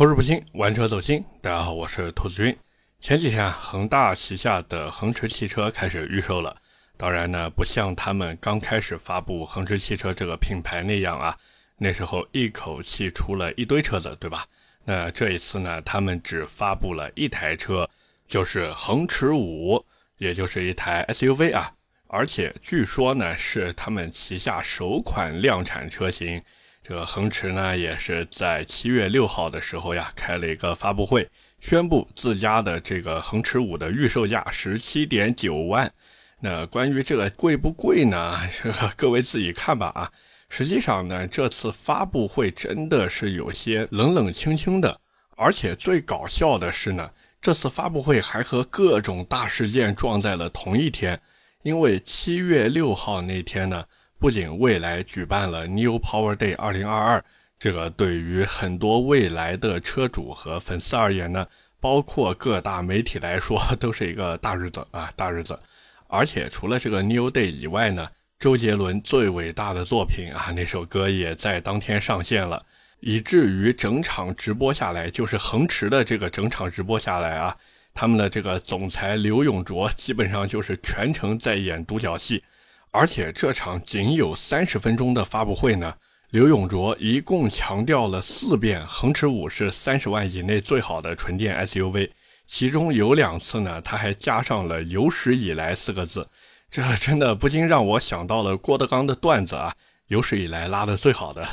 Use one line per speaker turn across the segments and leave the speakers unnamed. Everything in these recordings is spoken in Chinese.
口齿不清，玩车走心。大家好，我是兔子君。前几天啊，恒大旗下的恒驰汽车开始预售了。当然呢，不像他们刚开始发布恒驰汽车这个品牌那样啊，那时候一口气出了一堆车子，对吧？那这一次呢，他们只发布了一台车，就是恒驰五，也就是一台 SUV 啊。而且据说呢，是他们旗下首款量产车型。这个恒驰呢，也是在七月六号的时候呀，开了一个发布会，宣布自家的这个恒驰五的预售价十七点九万。那关于这个贵不贵呢？这个各位自己看吧啊。实际上呢，这次发布会真的是有些冷冷清清的，而且最搞笑的是呢，这次发布会还和各种大事件撞在了同一天。因为七月六号那天呢，不仅蔚来举办了 New Power Day 二零二二，这个对于很多未来的车主和粉丝而言呢，包括各大媒体来说，都是一个大日子啊，大日子。而且除了这个 New Day 以外呢，周杰伦最伟大的作品啊，那首歌也在当天上线了，以至于整场直播下来，就是恒驰的这个整场直播下来啊。他们的这个总裁刘永灼基本上就是全程在演独角戏，而且这场仅有三十分钟的发布会呢，刘永灼一共强调了四遍恒驰五是三十万以内最好的纯电 SUV，其中有两次呢，他还加上了有史以来四个字，这真的不禁让我想到了郭德纲的段子啊，有史以来拉的最好的。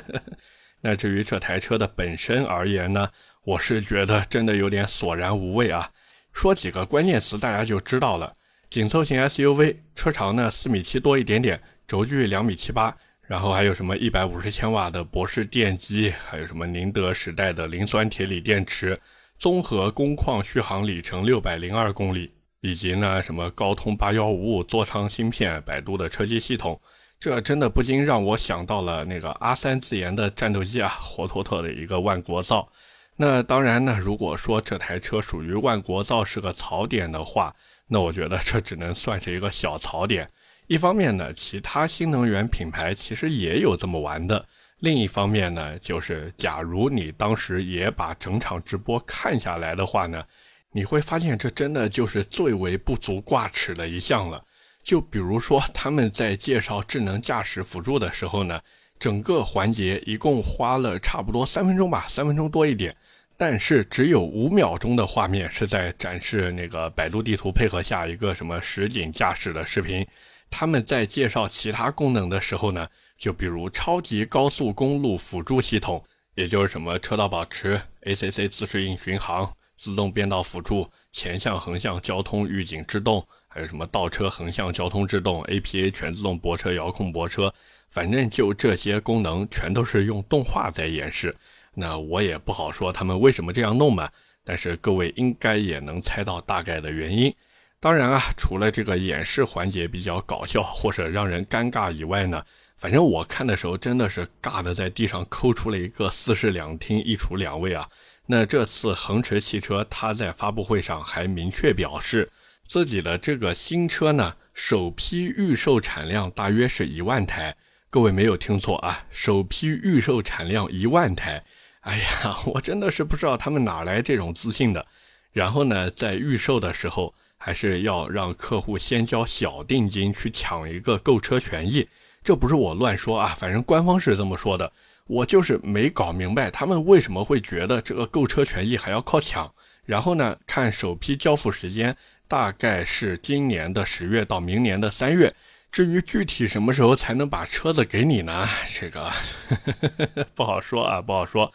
那至于这台车的本身而言呢？我是觉得真的有点索然无味啊！说几个关键词，大家就知道了。紧凑型 SUV，车长呢四米七多一点点，轴距两米七八，然后还有什么一百五十千瓦的博士电机，还有什么宁德时代的磷酸铁锂电池，综合工况续航里程六百零二公里，以及呢什么高通八幺五五座舱芯片，百度的车机系统，这真的不禁让我想到了那个阿三自研的战斗机啊，活脱脱的一个万国造。那当然呢，如果说这台车属于万国造是个槽点的话，那我觉得这只能算是一个小槽点。一方面呢，其他新能源品牌其实也有这么玩的；另一方面呢，就是假如你当时也把整场直播看下来的话呢，你会发现这真的就是最为不足挂齿的一项了。就比如说他们在介绍智能驾驶辅助的时候呢，整个环节一共花了差不多三分钟吧，三分钟多一点。但是只有五秒钟的画面是在展示那个百度地图配合下一个什么实景驾驶的视频。他们在介绍其他功能的时候呢，就比如超级高速公路辅助系统，也就是什么车道保持、ACC 自适应巡航、自动变道辅助、前向横向交通预警制动，还有什么倒车横向交通制动、APA 全自动泊车遥控泊车，反正就这些功能全都是用动画在演示。那我也不好说他们为什么这样弄嘛，但是各位应该也能猜到大概的原因。当然啊，除了这个演示环节比较搞笑或者让人尴尬以外呢，反正我看的时候真的是尬的在地上抠出了一个四室两厅一厨两卫啊。那这次恒驰汽车它在发布会上还明确表示，自己的这个新车呢，首批预售产量大约是一万台。各位没有听错啊，首批预售产量一万台。哎呀，我真的是不知道他们哪来这种自信的。然后呢，在预售的时候，还是要让客户先交小定金去抢一个购车权益。这不是我乱说啊，反正官方是这么说的。我就是没搞明白他们为什么会觉得这个购车权益还要靠抢。然后呢，看首批交付时间大概是今年的十月到明年的三月。至于具体什么时候才能把车子给你呢？这个 不好说啊，不好说。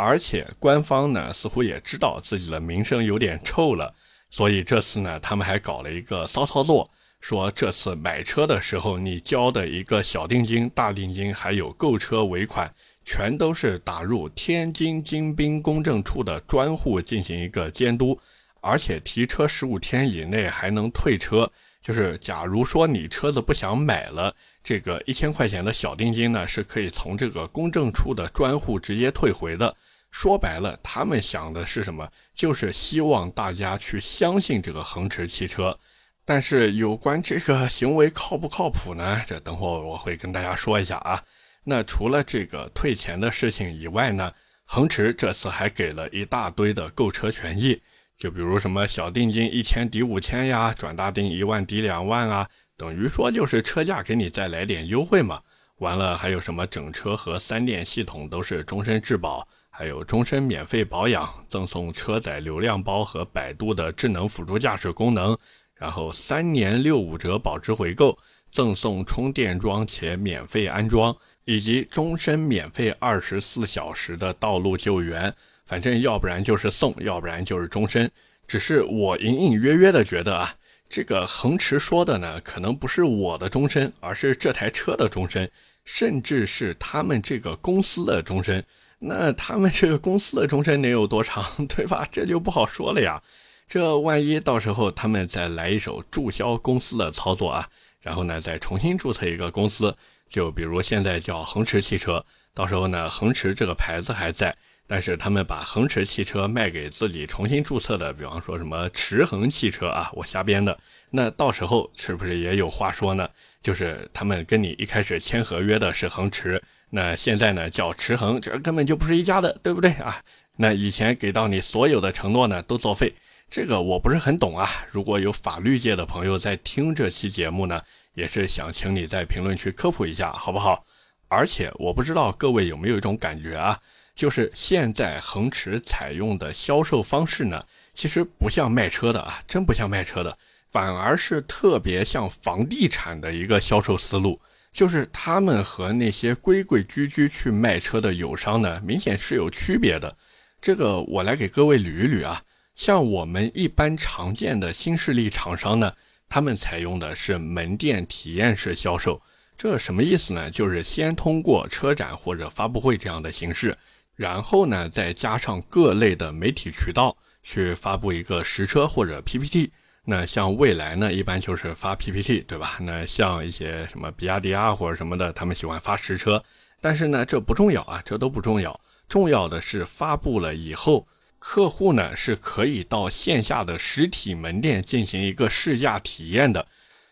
而且官方呢，似乎也知道自己的名声有点臭了，所以这次呢，他们还搞了一个骚操作，说这次买车的时候，你交的一个小定金、大定金，还有购车尾款，全都是打入天津金滨公证处的专户进行一个监督，而且提车十五天以内还能退车，就是假如说你车子不想买了。这个一千块钱的小定金呢，是可以从这个公证处的专户直接退回的。说白了，他们想的是什么？就是希望大家去相信这个恒驰汽车。但是有关这个行为靠不靠谱呢？这等会我会跟大家说一下啊。那除了这个退钱的事情以外呢，恒驰这次还给了一大堆的购车权益，就比如什么小定金一千抵五千呀，转大定一万抵两万啊，等于说就是车价给你再来点优惠嘛。完了还有什么整车和三电系统都是终身质保，还有终身免费保养，赠送车载流量包和百度的智能辅助驾驶功能，然后三年六五折保值回购，赠送充电桩且免费安装。以及终身免费二十四小时的道路救援，反正要不然就是送，要不然就是终身。只是我隐隐约约的觉得啊，这个恒驰说的呢，可能不是我的终身，而是这台车的终身，甚至是他们这个公司的终身。那他们这个公司的终身能有多长，对吧？这就不好说了呀。这万一到时候他们再来一手注销公司的操作啊，然后呢，再重新注册一个公司。就比如现在叫恒驰汽车，到时候呢，恒驰这个牌子还在，但是他们把恒驰汽车卖给自己重新注册的，比方说什么驰恒汽车啊，我瞎编的，那到时候是不是也有话说呢？就是他们跟你一开始签合约的是恒驰，那现在呢叫驰恒，这根本就不是一家的，对不对啊？那以前给到你所有的承诺呢都作废，这个我不是很懂啊。如果有法律界的朋友在听这期节目呢？也是想请你在评论区科普一下，好不好？而且我不知道各位有没有一种感觉啊，就是现在恒驰采用的销售方式呢，其实不像卖车的啊，真不像卖车的，反而是特别像房地产的一个销售思路。就是他们和那些规规矩矩去卖车的友商呢，明显是有区别的。这个我来给各位捋一捋啊，像我们一般常见的新势力厂商呢。他们采用的是门店体验式销售，这什么意思呢？就是先通过车展或者发布会这样的形式，然后呢再加上各类的媒体渠道去发布一个实车或者 PPT。那像蔚来呢，一般就是发 PPT，对吧？那像一些什么比亚迪啊或者什么的，他们喜欢发实车。但是呢，这不重要啊，这都不重要，重要的是发布了以后。客户呢是可以到线下的实体门店进行一个试驾体验的，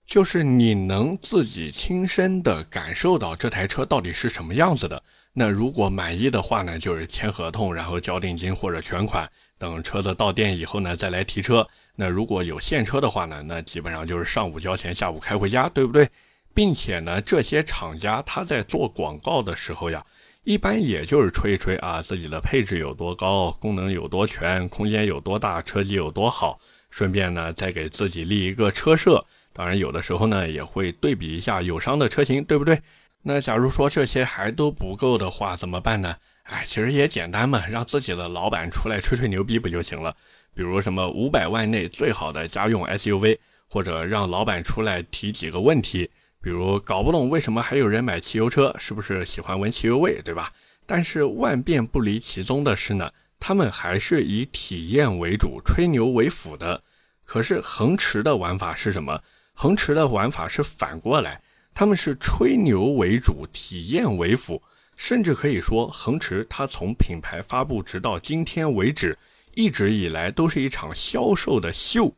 就是你能自己亲身的感受到这台车到底是什么样子的。那如果满意的话呢，就是签合同，然后交定金或者全款，等车子到店以后呢再来提车。那如果有现车的话呢，那基本上就是上午交钱，下午开回家，对不对？并且呢，这些厂家他在做广告的时候呀。一般也就是吹一吹啊，自己的配置有多高，功能有多全，空间有多大，车机有多好，顺便呢再给自己立一个车设。当然，有的时候呢也会对比一下友商的车型，对不对？那假如说这些还都不够的话，怎么办呢？哎，其实也简单嘛，让自己的老板出来吹吹牛逼不就行了？比如什么五百万内最好的家用 SUV，或者让老板出来提几个问题。比如搞不懂为什么还有人买汽油车，是不是喜欢闻汽油味，对吧？但是万变不离其宗的是呢，他们还是以体验为主，吹牛为辅的。可是恒驰的玩法是什么？恒驰的玩法是反过来，他们是吹牛为主，体验为辅，甚至可以说，恒驰它从品牌发布直到今天为止，一直以来都是一场销售的秀，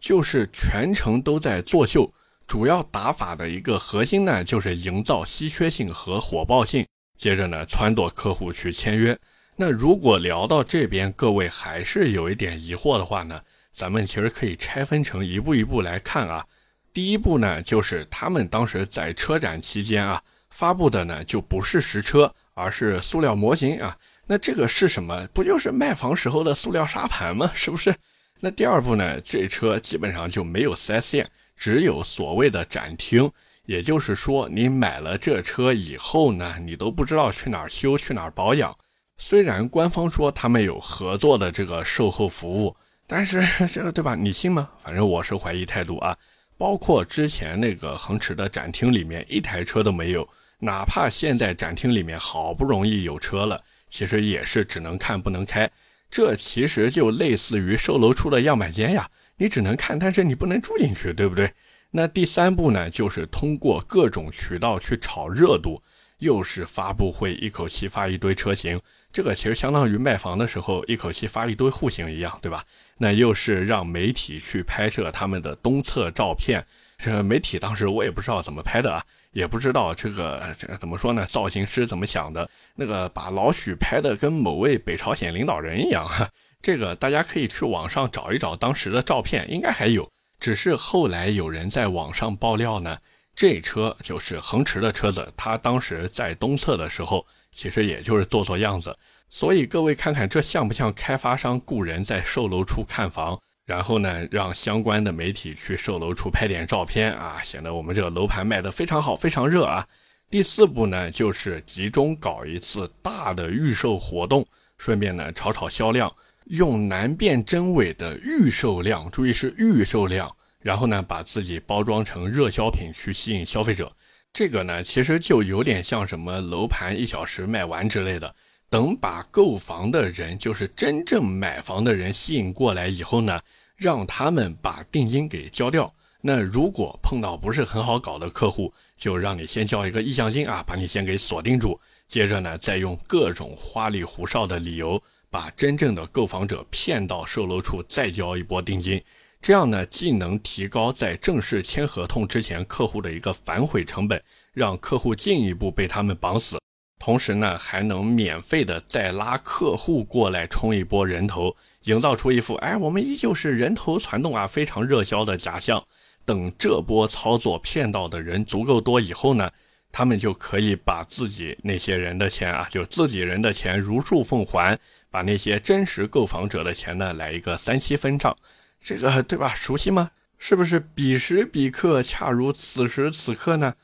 就是全程都在作秀。主要打法的一个核心呢，就是营造稀缺性和火爆性，接着呢撺掇客户去签约。那如果聊到这边，各位还是有一点疑惑的话呢，咱们其实可以拆分成一步一步来看啊。第一步呢，就是他们当时在车展期间啊发布的呢，就不是实车，而是塑料模型啊。那这个是什么？不就是卖房时候的塑料沙盘吗？是不是？那第二步呢，这车基本上就没有 4S 店。只有所谓的展厅，也就是说，你买了这车以后呢，你都不知道去哪儿修、去哪儿保养。虽然官方说他们有合作的这个售后服务，但是 这个对吧？你信吗？反正我是怀疑态度啊。包括之前那个恒驰的展厅里面一台车都没有，哪怕现在展厅里面好不容易有车了，其实也是只能看不能开。这其实就类似于售楼处的样板间呀。你只能看，但是你不能住进去，对不对？那第三步呢，就是通过各种渠道去炒热度，又是发布会一口气发一堆车型，这个其实相当于卖房的时候一口气发一堆户型一样，对吧？那又是让媒体去拍摄他们的东侧照片，这媒体当时我也不知道怎么拍的啊，也不知道这个这个怎么说呢？造型师怎么想的？那个把老许拍的跟某位北朝鲜领导人一样，哈，这个大家可以去网上找一找当时的照片，应该还有。只是后来有人在网上爆料呢，这车就是恒驰的车子，他当时在东侧的时候，其实也就是做做样子。所以各位看看，这像不像开发商雇人在售楼处看房？然后呢，让相关的媒体去售楼处拍点照片啊，显得我们这个楼盘卖得非常好，非常热啊。第四步呢，就是集中搞一次大的预售活动，顺便呢炒炒销量，用难辨真伪的预售量，注意是预售量，然后呢把自己包装成热销品去吸引消费者。这个呢，其实就有点像什么楼盘一小时卖完之类的。等把购房的人，就是真正买房的人吸引过来以后呢，让他们把定金给交掉。那如果碰到不是很好搞的客户，就让你先交一个意向金啊，把你先给锁定住。接着呢，再用各种花里胡哨的理由，把真正的购房者骗到售楼处，再交一波定金。这样呢，既能提高在正式签合同之前客户的一个反悔成本，让客户进一步被他们绑死。同时呢，还能免费的再拉客户过来冲一波人头，营造出一副哎，我们依旧是人头攒动啊，非常热销的假象。等这波操作骗到的人足够多以后呢，他们就可以把自己那些人的钱啊，就自己人的钱如数奉还，把那些真实购房者的钱呢来一个三七分账，这个对吧？熟悉吗？是不是彼时彼刻恰如此时此刻呢？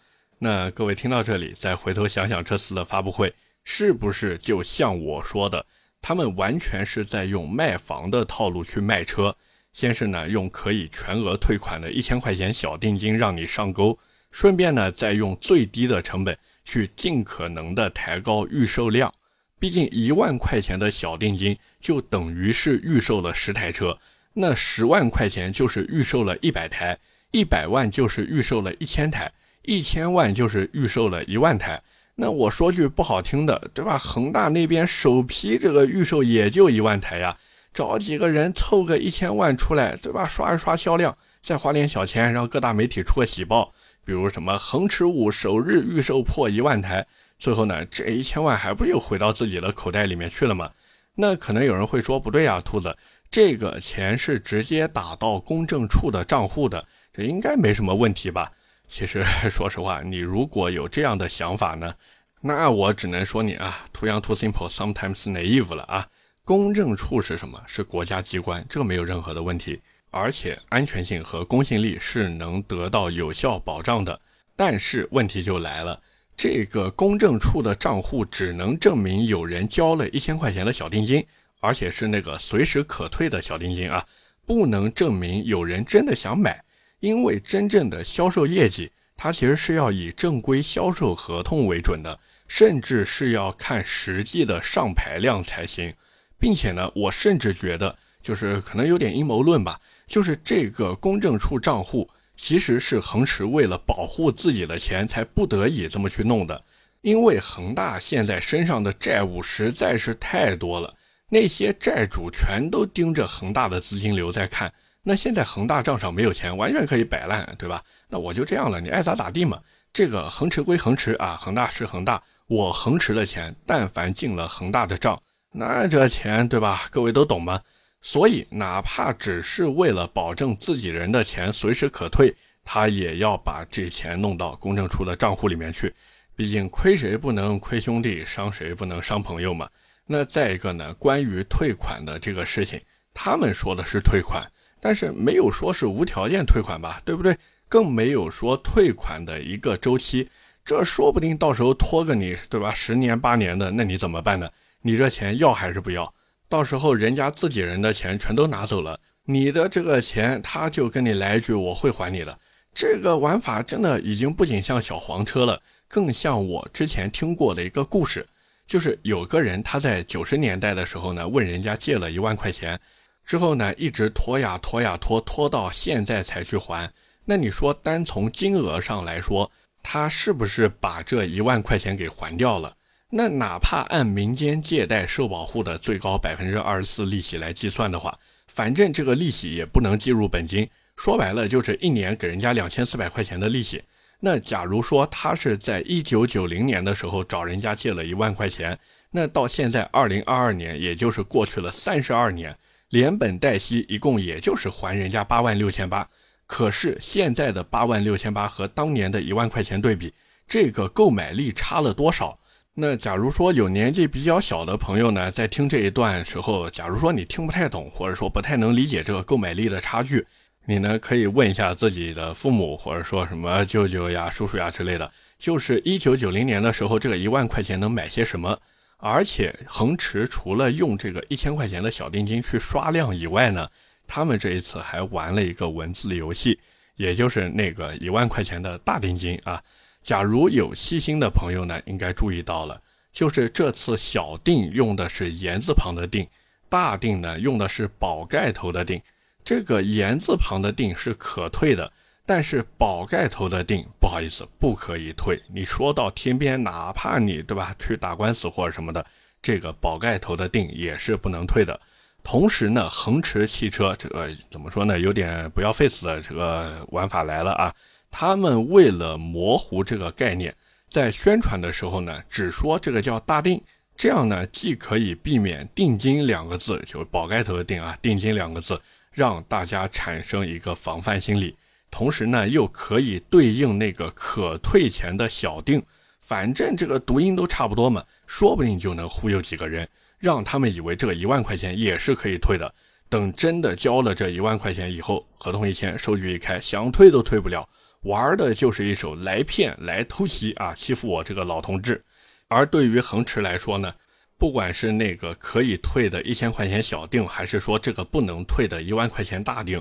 那各位听到这里，再回头想想这次的发布会，是不是就像我说的，他们完全是在用卖房的套路去卖车？先是呢用可以全额退款的一千块钱小定金让你上钩，顺便呢再用最低的成本去尽可能的抬高预售量。毕竟一万块钱的小定金就等于是预售了十台车，那十万块钱就是预售了一百台，一百万就是预售了一千台。一千万就是预售了一万台，那我说句不好听的，对吧？恒大那边首批这个预售也就一万台呀，找几个人凑个一千万出来，对吧？刷一刷销量，再花点小钱，让各大媒体出个喜报，比如什么恒驰五首日预售破一万台，最后呢，这一千万还不又回到自己的口袋里面去了吗？那可能有人会说，不对呀，兔子，这个钱是直接打到公证处的账户的，这应该没什么问题吧？其实，说实话，你如果有这样的想法呢，那我只能说你啊，too young too simple，sometimes naive 了啊。公证处是什么？是国家机关，这个没有任何的问题，而且安全性和公信力是能得到有效保障的。但是问题就来了，这个公证处的账户只能证明有人交了一千块钱的小定金，而且是那个随时可退的小定金啊，不能证明有人真的想买。因为真正的销售业绩，它其实是要以正规销售合同为准的，甚至是要看实际的上牌量才行。并且呢，我甚至觉得，就是可能有点阴谋论吧，就是这个公证处账户其实是恒驰为了保护自己的钱才不得已这么去弄的。因为恒大现在身上的债务实在是太多了，那些债主全都盯着恒大的资金流在看。那现在恒大账上没有钱，完全可以摆烂，对吧？那我就这样了，你爱咋咋地嘛。这个恒驰归恒驰啊，恒大是恒大，我恒驰的钱，但凡进了恒大的账，那这钱，对吧？各位都懂吗？所以，哪怕只是为了保证自己人的钱随时可退，他也要把这钱弄到公证处的账户里面去。毕竟亏谁不能亏兄弟，伤谁不能伤朋友嘛。那再一个呢，关于退款的这个事情，他们说的是退款。但是没有说是无条件退款吧，对不对？更没有说退款的一个周期，这说不定到时候拖个你，对吧？十年八年的，那你怎么办呢？你这钱要还是不要？到时候人家自己人的钱全都拿走了，你的这个钱他就跟你来一句我会还你的。这个玩法真的已经不仅像小黄车了，更像我之前听过的一个故事，就是有个人他在九十年代的时候呢，问人家借了一万块钱。之后呢，一直拖呀拖呀拖，拖到现在才去还。那你说，单从金额上来说，他是不是把这一万块钱给还掉了？那哪怕按民间借贷受保护的最高百分之二十四利息来计算的话，反正这个利息也不能计入本金。说白了，就是一年给人家两千四百块钱的利息。那假如说他是在一九九零年的时候找人家借了一万块钱，那到现在二零二二年，也就是过去了三十二年，连本带息一共也就是还人家八万六千八。可是现在的八万六千八和当年的一万块钱对比，这个购买力差了多少？那假如说有年纪比较小的朋友呢，在听这一段时候，假如说你听不太懂，或者说不太能理解这个购买力的差距，你呢可以问一下自己的父母，或者说什么舅舅呀、叔叔呀之类的，就是一九九零年的时候，这个一万块钱能买些什么？而且恒驰除了用这个一千块钱的小定金去刷量以外呢？他们这一次还玩了一个文字游戏，也就是那个一万块钱的大定金啊。假如有细心的朋友呢，应该注意到了，就是这次小定用的是言字旁的定，大定呢用的是宝盖头的定。这个言字旁的定是可退的，但是宝盖头的定不好意思，不可以退。你说到天边，哪怕你对吧去打官司或者什么的，这个宝盖头的定也是不能退的。同时呢，恒驰汽车这个怎么说呢？有点不要 face 的这个玩法来了啊！他们为了模糊这个概念，在宣传的时候呢，只说这个叫大定，这样呢，既可以避免“定金”两个字，就宝盖头的“定”啊，“定金”两个字，让大家产生一个防范心理；同时呢，又可以对应那个可退钱的小定，反正这个读音都差不多嘛，说不定就能忽悠几个人。让他们以为这个一万块钱也是可以退的，等真的交了这一万块钱以后，合同一签，收据一开，想退都退不了，玩的就是一手来骗来偷袭啊，欺负我这个老同志。而对于恒驰来说呢，不管是那个可以退的一千块钱小定，还是说这个不能退的一万块钱大定，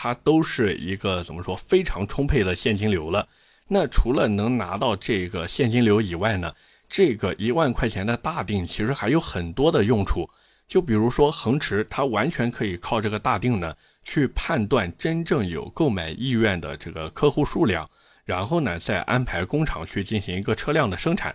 它都是一个怎么说非常充沛的现金流了。那除了能拿到这个现金流以外呢？这个一万块钱的大定其实还有很多的用处，就比如说恒驰，它完全可以靠这个大定呢去判断真正有购买意愿的这个客户数量，然后呢再安排工厂去进行一个车辆的生产。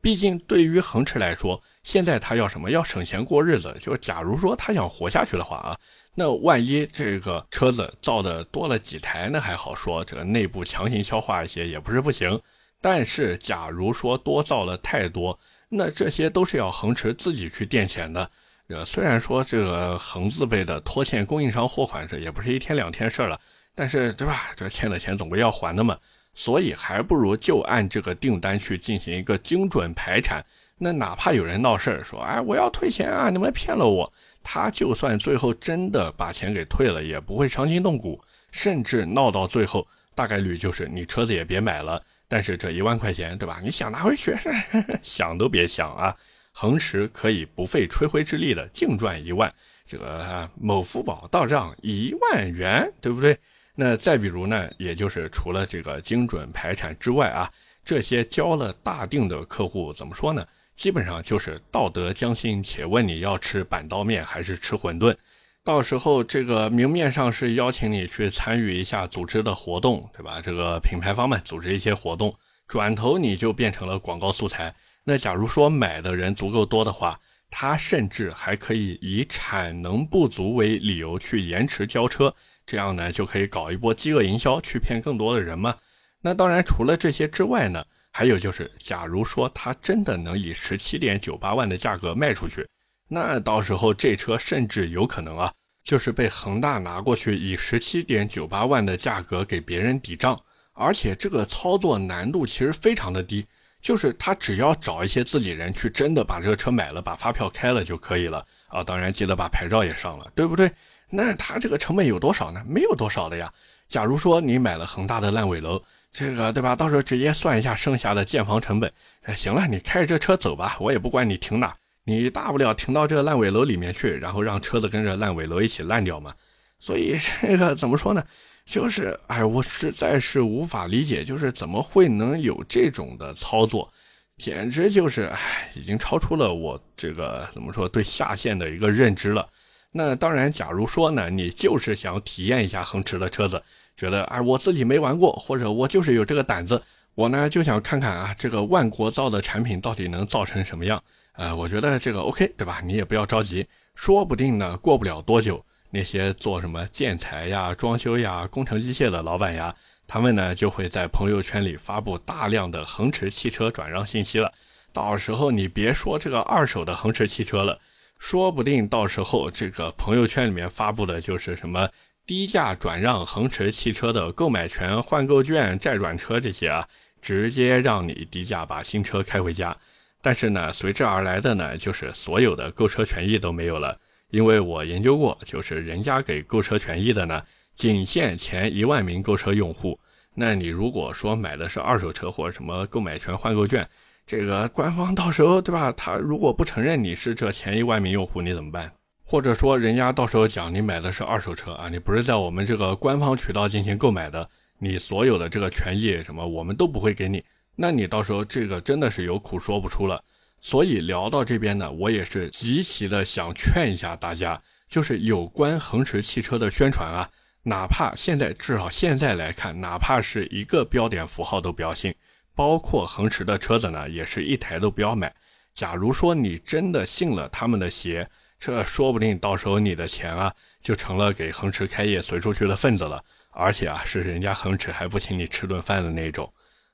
毕竟对于恒驰来说，现在他要什么？要省钱过日子。就假如说他想活下去的话啊，那万一这个车子造的多了几台，那还好说，这个内部强行消化一些也不是不行。但是，假如说多造了太多，那这些都是要恒驰自己去垫钱的。呃，虽然说这个恒字辈的拖欠供应商货款，这也不是一天两天事儿了，但是对吧？这欠的钱总归要还的嘛。所以还不如就按这个订单去进行一个精准排产。那哪怕有人闹事儿说，哎，我要退钱啊，你们骗了我，他就算最后真的把钱给退了，也不会伤筋动骨，甚至闹到最后，大概率就是你车子也别买了。但是这一万块钱，对吧？你想拿回去，想都别想啊！恒驰可以不费吹灰之力的净赚一万，这个某福宝到账一万元，对不对？那再比如呢，也就是除了这个精准排产之外啊，这些交了大定的客户怎么说呢？基本上就是道德将心，且问你要吃板刀面还是吃馄饨。到时候这个明面上是邀请你去参与一下组织的活动，对吧？这个品牌方们组织一些活动，转头你就变成了广告素材。那假如说买的人足够多的话，他甚至还可以以产能不足为理由去延迟交车，这样呢就可以搞一波饥饿营销，去骗更多的人嘛。那当然，除了这些之外呢，还有就是，假如说他真的能以十七点九八万的价格卖出去。那到时候这车甚至有可能啊，就是被恒大拿过去以十七点九八万的价格给别人抵账，而且这个操作难度其实非常的低，就是他只要找一些自己人去真的把这个车买了，把发票开了就可以了啊。当然记得把牌照也上了，对不对？那他这个成本有多少呢？没有多少的呀。假如说你买了恒大的烂尾楼，这个对吧？到时候直接算一下剩下的建房成本，哎，行了，你开着这车走吧，我也不管你停哪。你大不了停到这个烂尾楼里面去，然后让车子跟着烂尾楼一起烂掉嘛。所以这个怎么说呢？就是哎，我实在是无法理解，就是怎么会能有这种的操作，简直就是哎，已经超出了我这个怎么说对下线的一个认知了。那当然，假如说呢，你就是想体验一下恒驰的车子，觉得啊，我自己没玩过，或者我就是有这个胆子，我呢就想看看啊，这个万国造的产品到底能造成什么样。呃，我觉得这个 OK，对吧？你也不要着急，说不定呢，过不了多久，那些做什么建材呀、装修呀、工程机械的老板呀，他们呢就会在朋友圈里发布大量的恒驰汽车转让信息了。到时候你别说这个二手的恒驰汽车了，说不定到时候这个朋友圈里面发布的就是什么低价转让恒驰汽车的购买权、换购券、债转车这些啊，直接让你低价把新车开回家。但是呢，随之而来的呢，就是所有的购车权益都没有了。因为我研究过，就是人家给购车权益的呢，仅限前一万名购车用户。那你如果说买的是二手车或者什么购买权换购券，这个官方到时候对吧？他如果不承认你是这前一万名用户，你怎么办？或者说人家到时候讲你买的是二手车啊，你不是在我们这个官方渠道进行购买的，你所有的这个权益什么我们都不会给你。那你到时候这个真的是有苦说不出了。所以聊到这边呢，我也是极其的想劝一下大家，就是有关恒驰汽车的宣传啊，哪怕现在至少现在来看，哪怕是一个标点符号都不要信，包括恒驰的车子呢，也是一台都不要买。假如说你真的信了他们的邪，这说不定到时候你的钱啊，就成了给恒驰开业随出去的份子了，而且啊，是人家恒驰还不请你吃顿饭的那种。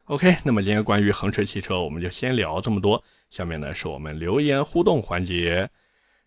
OK，那么今天关于恒驰汽车，我们就先聊这么多。下面呢是我们留言互动环节，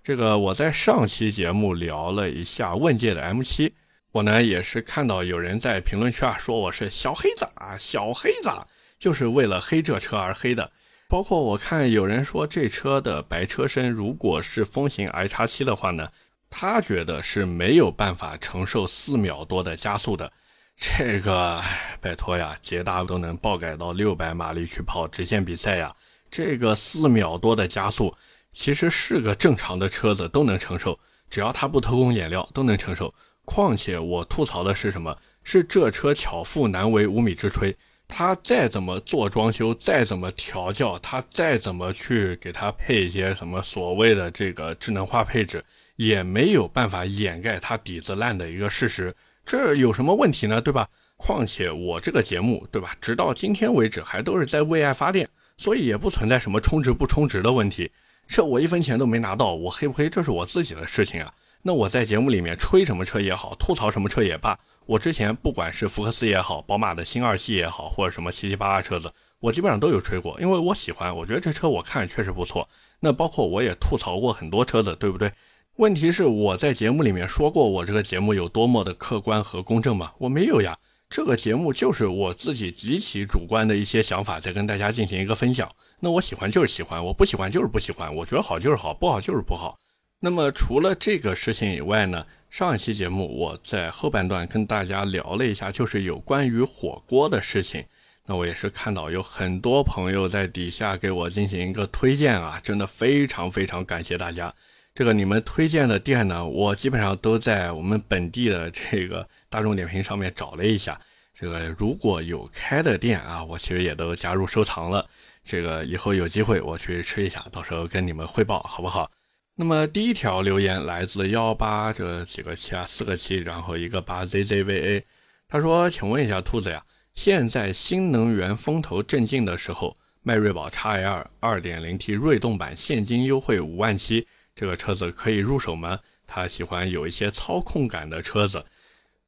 这个我在上期节目聊了一下问界的 M7，我呢也是看到有人在评论区啊说我是小黑子啊，小黑子就是为了黑这车而黑的，包括我看有人说这车的白车身如果是风行 i 叉七的话呢，他觉得是没有办法承受四秒多的加速的，这个拜托呀，捷达都能爆改到六百马力去跑直线比赛呀。这个四秒多的加速，其实是个正常的车子都能承受，只要它不偷工减料都能承受。况且我吐槽的是什么？是这车巧妇难为无米之炊，他再怎么做装修，再怎么调教，他再怎么去给他配一些什么所谓的这个智能化配置，也没有办法掩盖他底子烂的一个事实。这有什么问题呢？对吧？况且我这个节目，对吧？直到今天为止还都是在为爱发电。所以也不存在什么充值不充值的问题，这我一分钱都没拿到，我黑不黑这是我自己的事情啊。那我在节目里面吹什么车也好，吐槽什么车也罢，我之前不管是福克斯也好，宝马的新二系也好，或者什么七七八八车子，我基本上都有吹过，因为我喜欢，我觉得这车我看确实不错。那包括我也吐槽过很多车子，对不对？问题是我在节目里面说过我这个节目有多么的客观和公正吗？我没有呀。这个节目就是我自己极其主观的一些想法，在跟大家进行一个分享。那我喜欢就是喜欢，我不喜欢就是不喜欢，我觉得好就是好，不好就是不好。那么除了这个事情以外呢，上一期节目我在后半段跟大家聊了一下，就是有关于火锅的事情。那我也是看到有很多朋友在底下给我进行一个推荐啊，真的非常非常感谢大家。这个你们推荐的店呢，我基本上都在我们本地的这个大众点评上面找了一下。这个如果有开的店啊，我其实也都加入收藏了。这个以后有机会我去吃一下，到时候跟你们汇报好不好？那么第一条留言来自幺八这几个七啊，四个七，然后一个八 zzva，他说：“请问一下兔子呀，现在新能源风头正劲的时候，迈锐宝 XL 2.0T 锐动版现金优惠五万七。”这个车子可以入手吗？他喜欢有一些操控感的车子。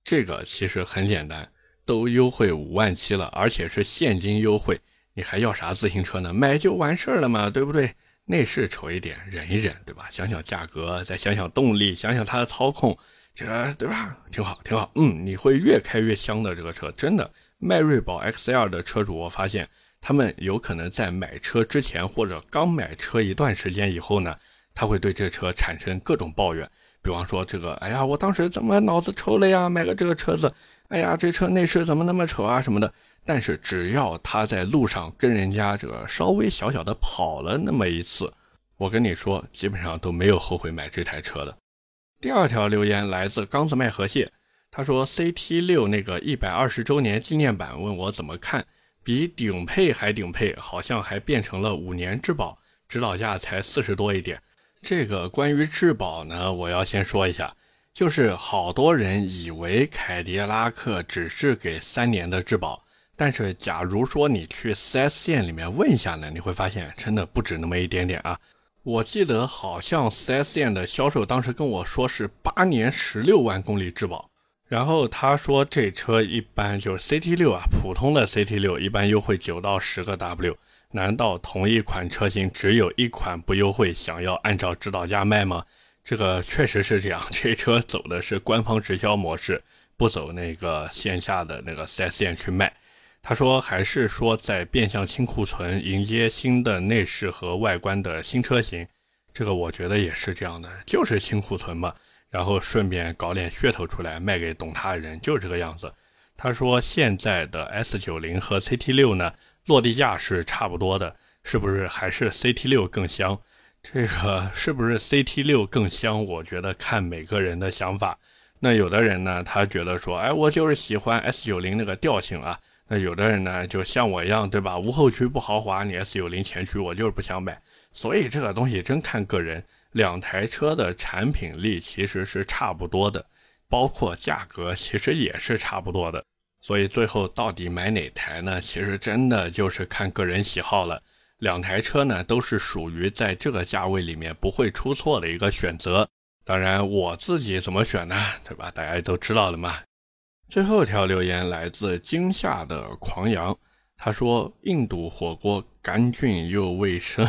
这个其实很简单，都优惠五万七了，而且是现金优惠，你还要啥自行车呢？买就完事儿了嘛，对不对？内饰丑一点，忍一忍，对吧？想想价格，再想想动力，想想它的操控，这对吧？挺好，挺好。嗯，你会越开越香的这个车，真的。迈锐宝 XL 的车主，我发现他们有可能在买车之前或者刚买车一段时间以后呢。他会对这车产生各种抱怨，比方说这个，哎呀，我当时怎么脑子抽了呀？买个这个车子，哎呀，这车内饰怎么那么丑啊什么的。但是只要他在路上跟人家这个稍微小小的跑了那么一次，我跟你说，基本上都没有后悔买这台车的。第二条留言来自刚子麦河蟹，他说 CT 六那个一百二十周年纪念版，问我怎么看，比顶配还顶配，好像还变成了五年质保，指导价才四十多一点。这个关于质保呢，我要先说一下，就是好多人以为凯迪拉克只是给三年的质保，但是假如说你去 4S 店里面问一下呢，你会发现真的不止那么一点点啊。我记得好像 4S 店的销售当时跟我说是八年十六万公里质保，然后他说这车一般就是 CT 六啊，普通的 CT 六一般优惠九到十个 W。难道同一款车型只有一款不优惠，想要按照指导价卖吗？这个确实是这样，这车走的是官方直销模式，不走那个线下的那个 4S 店去卖。他说还是说在变相清库存，迎接新的内饰和外观的新车型。这个我觉得也是这样的，就是清库存嘛，然后顺便搞点噱头出来卖给懂他的人，就是这个样子。他说现在的 S90 和 CT6 呢？落地价是差不多的，是不是还是 CT 六更香？这个是不是 CT 六更香？我觉得看每个人的想法。那有的人呢，他觉得说，哎，我就是喜欢 S 九零那个调性啊。那有的人呢，就像我一样，对吧？无后驱不豪华，你 S 九零前驱，我就是不想买。所以这个东西真看个人。两台车的产品力其实是差不多的，包括价格其实也是差不多的。所以最后到底买哪台呢？其实真的就是看个人喜好了。两台车呢都是属于在这个价位里面不会出错的一个选择。当然我自己怎么选呢？对吧？大家都知道了嘛。最后一条留言来自惊吓的狂羊，他说：“印度火锅干净又卫生，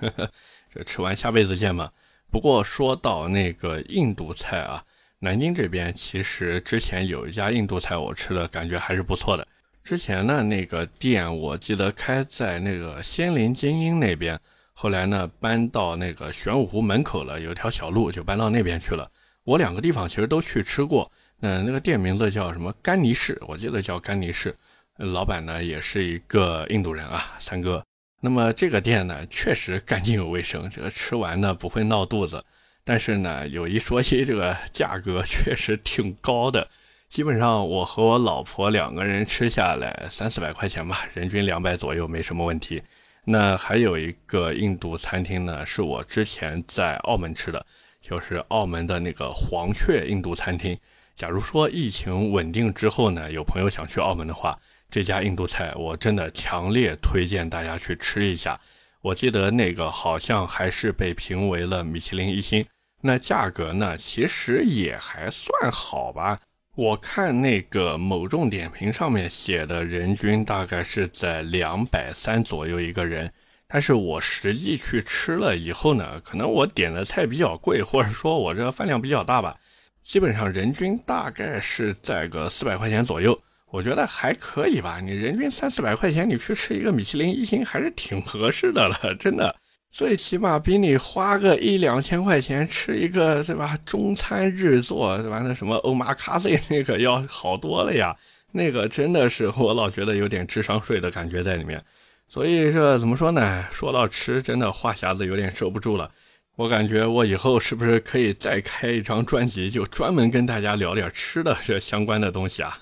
这吃完下辈子见嘛。”不过说到那个印度菜啊。南京这边其实之前有一家印度菜，我吃的感觉还是不错的。之前呢，那个店我记得开在那个仙林精英那边，后来呢搬到那个玄武湖门口了，有条小路就搬到那边去了。我两个地方其实都去吃过。嗯，那个店名字叫什么甘尼士，我记得叫甘尼士。老板呢也是一个印度人啊，三哥。那么这个店呢确实干净有卫生，这个吃完呢不会闹肚子。但是呢，有一说一，这个价格确实挺高的。基本上我和我老婆两个人吃下来三四百块钱吧，人均两百左右没什么问题。那还有一个印度餐厅呢，是我之前在澳门吃的，就是澳门的那个黄雀印度餐厅。假如说疫情稳定之后呢，有朋友想去澳门的话，这家印度菜我真的强烈推荐大家去吃一下。我记得那个好像还是被评为了米其林一星，那价格呢，其实也还算好吧。我看那个某众点评上面写的人均大概是在两百三左右一个人，但是我实际去吃了以后呢，可能我点的菜比较贵，或者说我这个饭量比较大吧，基本上人均大概是在个四百块钱左右。我觉得还可以吧，你人均三四百块钱，你去吃一个米其林一星还是挺合适的了，真的，最起码比你花个一两千块钱吃一个，对吧？中餐日做，对吧？那什么欧玛咖啡那个要好多了呀，那个真的是我老觉得有点智商税的感觉在里面，所以这怎么说呢？说到吃，真的话匣子有点收不住了。我感觉我以后是不是可以再开一张专辑，就专门跟大家聊点吃的这相关的东西啊？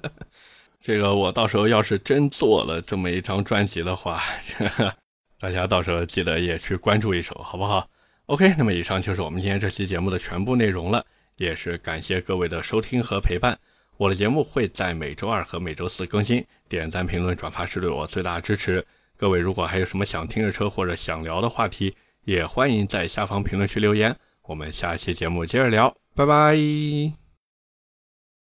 这个我到时候要是真做了这么一张专辑的话，大家到时候记得也去关注一首，好不好？OK，那么以上就是我们今天这期节目的全部内容了，也是感谢各位的收听和陪伴。我的节目会在每周二和每周四更新，点赞、评论、转发是对我最大的支持。各位如果还有什么想听的车或者想聊的话题，也欢迎在下方评论区留言，我们下期节目接着聊，拜拜。